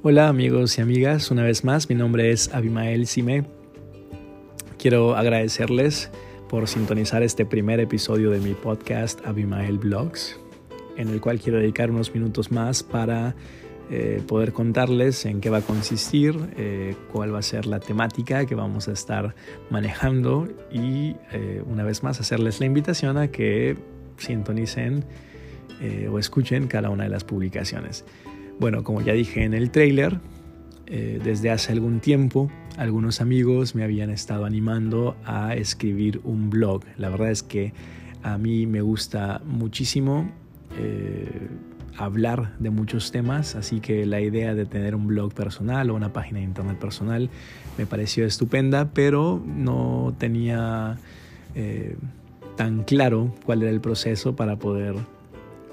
Hola amigos y amigas, una vez más mi nombre es Abimael Sime. Quiero agradecerles por sintonizar este primer episodio de mi podcast Abimael Blogs, en el cual quiero dedicar unos minutos más para eh, poder contarles en qué va a consistir, eh, cuál va a ser la temática que vamos a estar manejando y eh, una vez más hacerles la invitación a que sintonicen o escuchen cada una de las publicaciones. Bueno, como ya dije en el trailer, eh, desde hace algún tiempo algunos amigos me habían estado animando a escribir un blog. La verdad es que a mí me gusta muchísimo eh, hablar de muchos temas, así que la idea de tener un blog personal o una página de internet personal me pareció estupenda, pero no tenía eh, tan claro cuál era el proceso para poder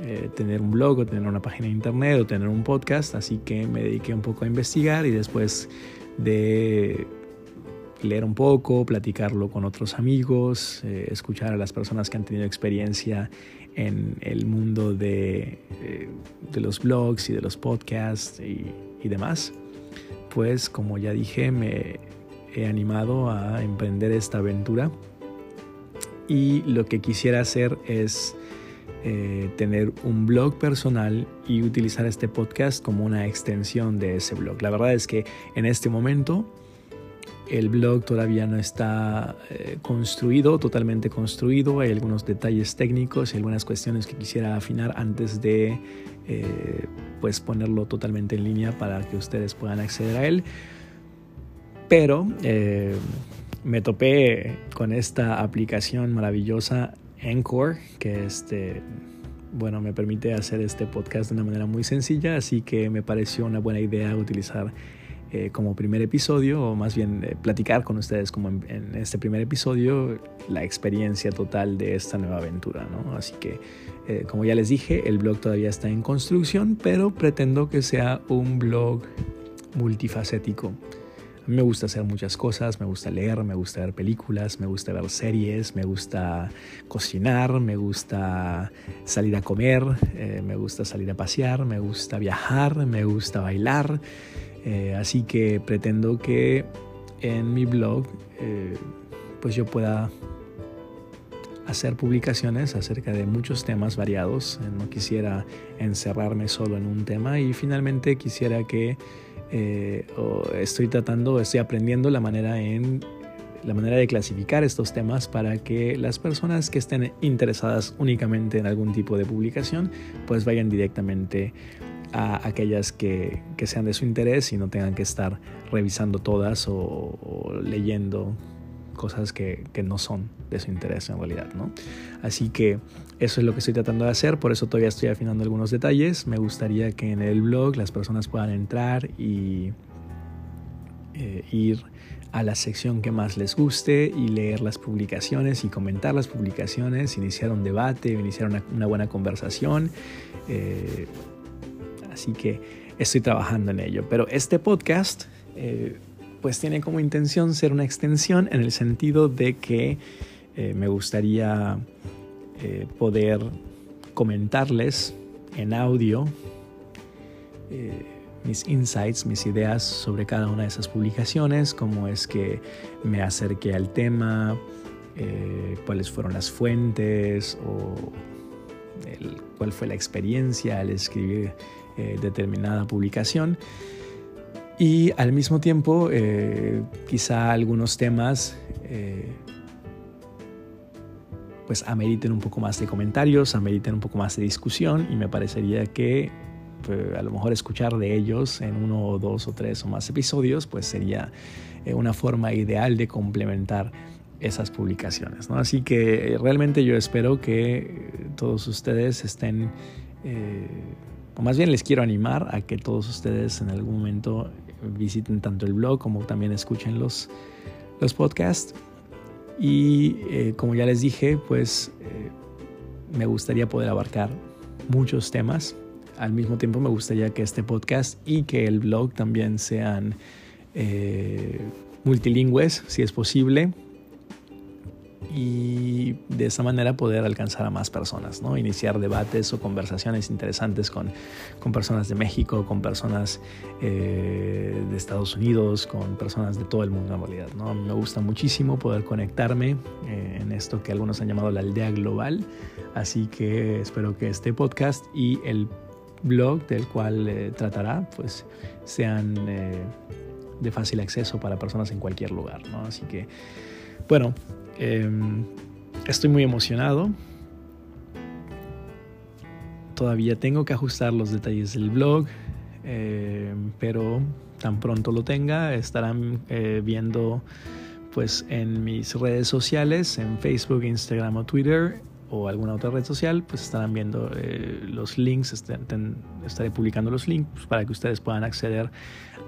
eh, tener un blog o tener una página de internet o tener un podcast, así que me dediqué un poco a investigar y después de leer un poco, platicarlo con otros amigos, eh, escuchar a las personas que han tenido experiencia en el mundo de, eh, los blogs y de los podcasts y demás, pues como ya dije, me he animado a emprender esta aventura. Y lo que quisiera hacer es eh, tener un blog personal y utilizar este podcast como una extensión de ese blog. La verdad es que en este momento el blog todavía no está eh, construido, totalmente construido. Hay algunos detalles técnicos y algunas cuestiones que quisiera afinar antes de eh, pues ponerlo totalmente en línea para que ustedes puedan acceder a él. Pero me topé con esta aplicación maravillosa Encore, que este, bueno, me permite hacer este podcast de una manera muy sencilla, así que me pareció una buena idea utilizar eh, como primer episodio, o más bien eh, platicar con ustedes como en, este primer episodio la experiencia total de esta nueva aventura, ¿no? Así que, eh, como ya les dije, el blog todavía está en construcción, pero pretendo que sea un blog multifacético. Me gusta hacer muchas cosas, me gusta leer, me gusta ver películas, me gusta ver series, me gusta cocinar, me gusta salir a comer, eh, me gusta salir a pasear, me gusta viajar, me gusta bailar. Eh, así que pretendo que en mi blog eh, pues yo pueda hacer publicaciones acerca de muchos temas variados. No quisiera encerrarme solo en un tema y finalmente quisiera que eh, estoy tratando, estoy aprendiendo la manera en la manera de clasificar estos temas para que las personas que estén interesadas únicamente en algún tipo de publicación pues vayan directamente a aquellas que, sean de su interés y no tengan que estar revisando todas o leyendo cosas que, no son de su interés en realidad, ¿no? Así que eso es lo que estoy tratando de hacer, por eso todavía estoy afinando algunos detalles. Me gustaría que en el blog las personas puedan entrar y eh, ir a la sección que más les guste y leer las publicaciones y comentar las publicaciones, iniciar un debate, iniciar una, buena conversación. Eh, así que estoy trabajando en ello. Pero este podcast eh, pues tiene como intención ser una extensión en el sentido de que eh, me gustaría eh, poder comentarles en audio eh, mis insights, mis ideas sobre cada una de esas publicaciones, cómo es que me acerqué al tema, cuáles fueron las fuentes o cuál fue la experiencia al escribir determinada publicación y al mismo tiempo eh, quizá algunos temas eh, pues ameriten un poco más de comentarios, ameriten un poco más de discusión y me parecería que pues, a lo mejor escuchar de ellos en uno o dos o tres o más episodios pues sería eh, una forma ideal de complementar esas publicaciones. ¿no? Así que realmente yo espero que todos ustedes estén o más bien les quiero animar a que todos ustedes en algún momento visiten tanto el blog como también escuchen los, los podcasts. Y eh, como ya les dije, pues eh, me gustaría poder abarcar muchos temas. Al mismo tiempo me gustaría que este podcast y que el blog también sean eh, multilingües, si es posible. Y de esa manera poder alcanzar a más personas, ¿no? iniciar debates o conversaciones interesantes con, con personas de México, con personas eh, de Estados Unidos, con personas de todo el mundo en realidad. ¿no? Me gusta muchísimo poder conectarme eh, en esto que algunos han llamado la aldea global, así que espero que este podcast y el blog del cual eh, tratará pues sean de fácil acceso para personas en cualquier lugar. ¿no? Así que, bueno, Em, estoy muy emocionado. Todavía tengo que ajustar los detalles del blog, em, pero tan pronto lo tenga estarán eh, viendo pues en mis redes sociales, en Facebook, Instagram o Twitter o alguna otra red social, pues estarán viendo eh, los links, estaré publicando los links para que ustedes puedan acceder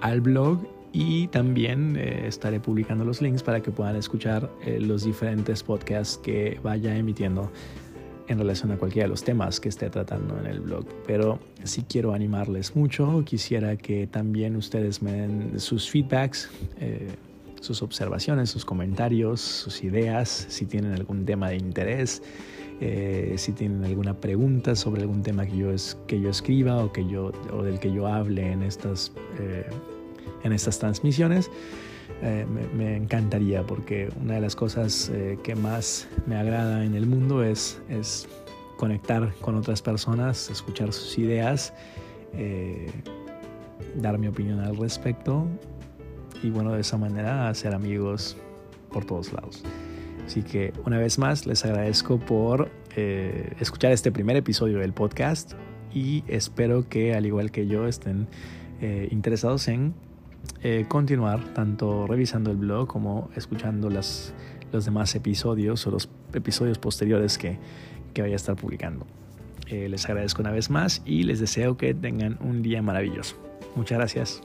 al blog y también eh, estaré publicando los links para que puedan escuchar eh, los diferentes podcasts que vaya emitiendo en relación a cualquiera de los temas que esté tratando en el blog. Pero si quiero animarles mucho, quisiera que también ustedes me den sus feedbacks, eh, sus observaciones, sus comentarios, sus ideas, si tienen algún tema de interés. si tienen alguna pregunta sobre algún tema que yo, es, que yo escriba o, que yo, o del que yo hable en estas en estas transmisiones. Eh, me, encantaría porque una de las cosas eh, que más me agrada en el mundo es, es conectar con otras personas, escuchar sus ideas, eh, dar mi opinión al respecto y bueno, de esa manera hacer amigos por todos lados. Así que una vez más les agradezco por escuchar este primer episodio del podcast y espero que al igual que yo estén interesados en eh, continuar tanto revisando el blog como escuchando las, los demás episodios o los episodios posteriores que, que vaya a estar publicando. Eh, les agradezco una vez más y les deseo que tengan un día maravilloso. Muchas gracias.